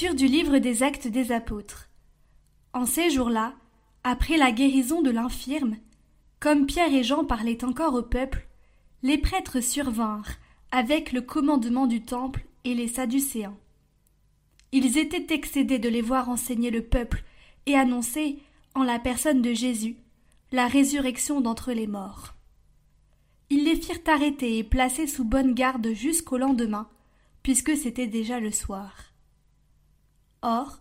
Du livre des actes des apôtres. En ces jours-là, après la guérison de l'infirme, comme Pierre et Jean parlaient encore au peuple, les prêtres survinrent avec le commandement du temple et les Sadducéens. Ils étaient excédés de les voir enseigner le peuple et annoncer, en la personne de Jésus, la résurrection d'entre les morts. Ils les firent arrêter et placer sous bonne garde jusqu'au lendemain, puisque c'était déjà le soir. Or,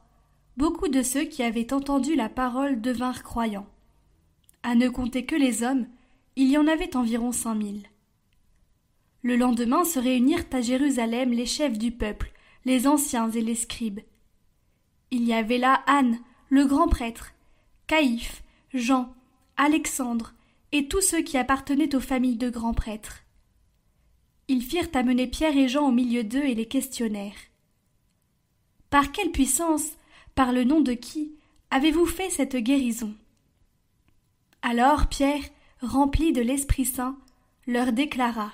beaucoup de ceux qui avaient entendu la parole devinrent croyants. À ne compter que les hommes, il y en avait environ cent mille. Le lendemain se réunirent à Jérusalem les chefs du peuple, les anciens et les scribes. Il y avait là Anne, le grand prêtre, Caïphe, Jean, Alexandre, et tous ceux qui appartenaient aux familles de grands prêtres. Ils firent amener Pierre et Jean au milieu d'eux et les questionnèrent. Par quelle puissance, par le nom de qui, avez-vous fait cette guérison? Alors Pierre, rempli de l'Esprit Saint, leur déclara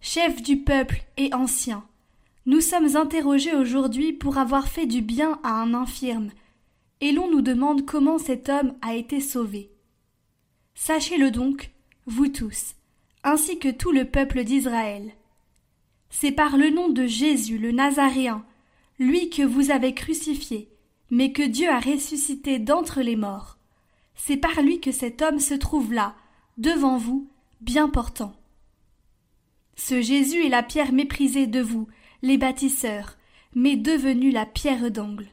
Chefs du peuple et anciens, nous sommes interrogés aujourd'hui pour avoir fait du bien à un infirme, et l'on nous demande comment cet homme a été sauvé. Sachez-le donc, vous tous, ainsi que tout le peuple d'Israël. C'est par le nom de Jésus le Nazaréen, lui que vous avez crucifié, mais que Dieu a ressuscité d'entre les morts. C'est par lui que cet homme se trouve là, devant vous, bien portant. Ce Jésus est la pierre méprisée de vous, les bâtisseurs, mais devenue la pierre d'angle.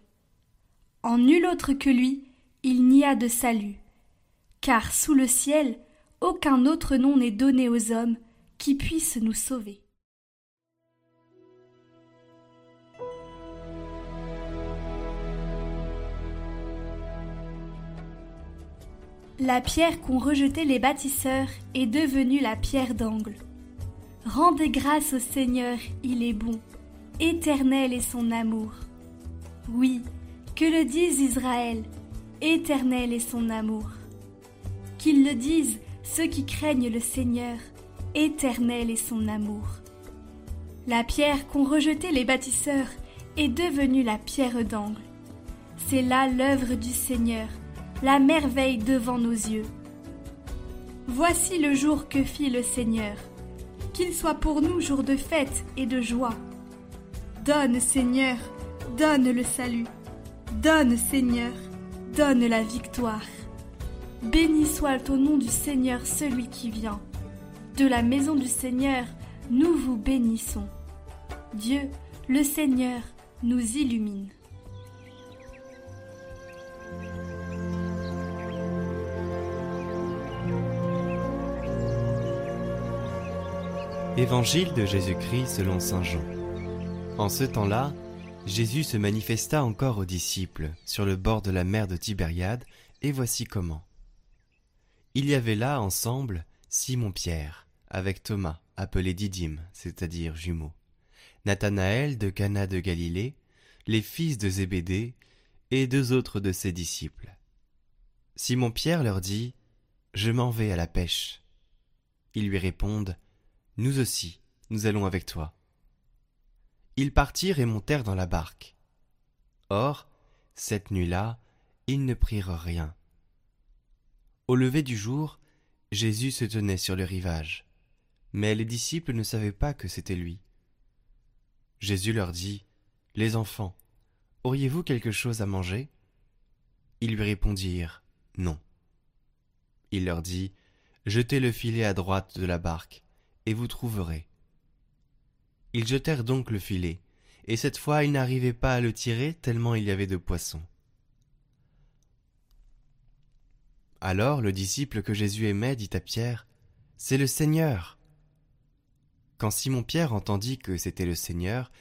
En nul autre que lui, il n'y a de salut, car sous le ciel, aucun autre nom n'est donné aux hommes qui puisse nous sauver. La pierre qu'ont rejetée les bâtisseurs est devenue la pierre d'angle. Rendez grâce au Seigneur, il est bon, éternel est son amour. Oui, que le dise Israël, éternel est son amour. Qu'ils le disent ceux qui craignent le Seigneur, éternel est son amour. La pierre qu'ont rejetée les bâtisseurs est devenue la pierre d'angle. C'est là l'œuvre du Seigneur, la merveille devant nos yeux. Voici le jour que fit le Seigneur, qu'il soit pour nous jour de fête et de joie. Donne, Seigneur, donne le salut. Donne, Seigneur, donne la victoire. Béni soit ton nom du Seigneur celui qui vient. De la maison du Seigneur, nous vous bénissons. Dieu, le Seigneur, nous illumine. Évangile de Jésus-Christ selon Saint Jean. En ce temps-là, Jésus se manifesta encore aux disciples sur le bord de la mer de Tibériade, et voici comment. Il y avait là ensemble Simon-Pierre, avec Thomas, appelé Didyme, c'est-à-dire jumeau, Nathanaël de Cana de Galilée, les fils de Zébédée, et deux autres de ses disciples. Simon-Pierre leur dit, Je m'en vais à la pêche. Ils lui répondent, nous aussi, nous allons avec toi. Ils partirent et montèrent dans la barque. Or, cette nuit-là, ils ne prirent rien. Au lever du jour, Jésus se tenait sur le rivage, mais les disciples ne savaient pas que c'était lui. Jésus leur dit, Les enfants, auriez-vous quelque chose à manger? Ils lui répondirent, Non. Il leur dit, Jetez le filet à droite de la barque, et vous trouverez. Ils jetèrent donc le filet, et cette fois ils n'arrivaient pas à le tirer tellement il y avait de poissons. Alors le disciple que Jésus aimait dit à Pierre, C'est le Seigneur. Quand Simon-Pierre entendit que c'était le Seigneur,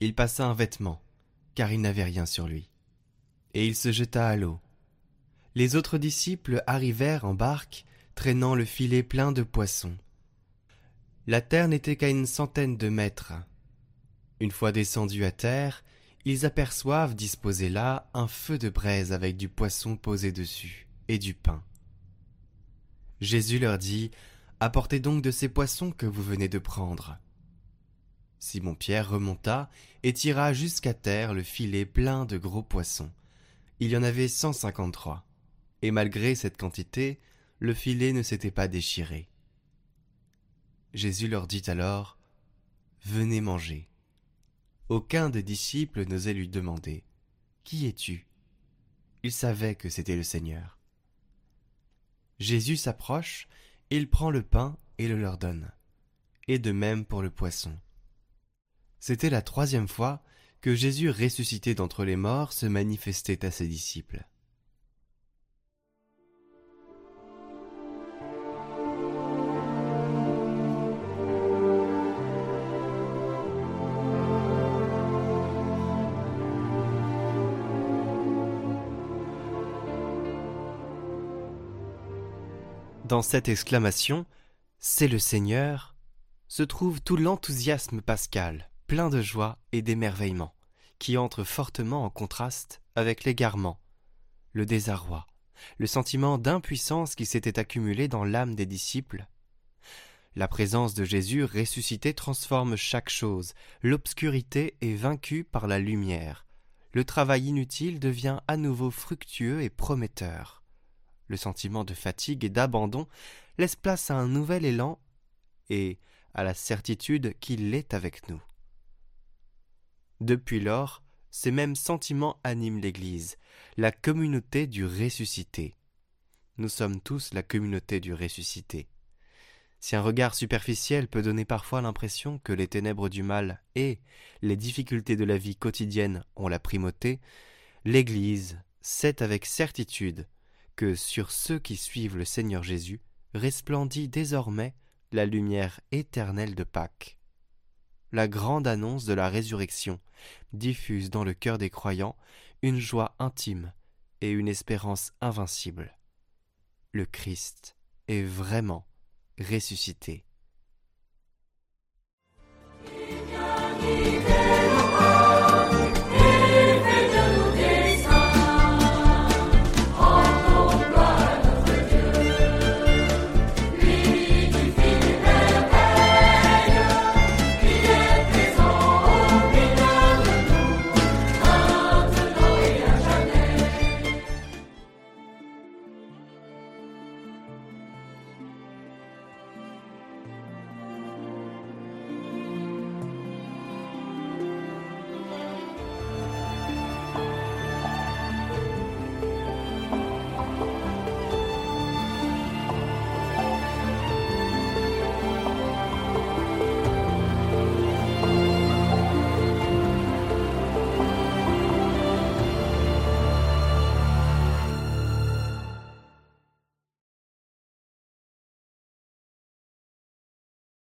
il passa un vêtement, car il n'avait rien sur lui. Et il se jeta à l'eau. Les autres disciples arrivèrent en barque, traînant le filet plein de poissons. La terre n'était qu'à une centaine de mètres. Une fois descendus à terre, ils aperçoivent disposé là un feu de braise avec du poisson posé dessus et du pain. Jésus leur dit Apportez donc de ces poissons que vous venez de prendre. Simon-Pierre remonta et tira jusqu'à terre le filet plein de gros poissons. Il y en avait cent cinquante-trois. Et malgré cette quantité, le filet ne s'était pas déchiré. Jésus leur dit alors Venez manger. Aucun des disciples n'osait lui demander Qui es-tu? Il savait que c'était le Seigneur. Jésus s'approche, il prend le pain et le leur donne, et de même pour le poisson. C'était la troisième fois que Jésus ressuscité d'entre les morts se manifestait à ses disciples. Dans cette exclamation, C'est le Seigneur, se trouve tout l'enthousiasme pascal, plein de joie et d'émerveillement, qui entre fortement en contraste avec l'égarement, le désarroi, le sentiment d'impuissance qui s'était accumulé dans l'âme des disciples. La présence de Jésus ressuscité transforme chaque chose, l'obscurité est vaincue par la lumière, le travail inutile devient à nouveau fructueux et prometteur le sentiment de fatigue et d'abandon laisse place à un nouvel élan et à la certitude qu'il est avec nous. Depuis lors, ces mêmes sentiments animent l'Église, la communauté du ressuscité. Nous sommes tous la communauté du ressuscité. Si un regard superficiel peut donner parfois l'impression que les ténèbres du mal et les difficultés de la vie quotidienne ont la primauté, l'Église sait avec certitude que sur ceux qui suivent le Seigneur Jésus resplendit désormais la lumière éternelle de Pâques. La grande annonce de la résurrection diffuse dans le cœur des croyants une joie intime et une espérance invincible. Le Christ est vraiment ressuscité.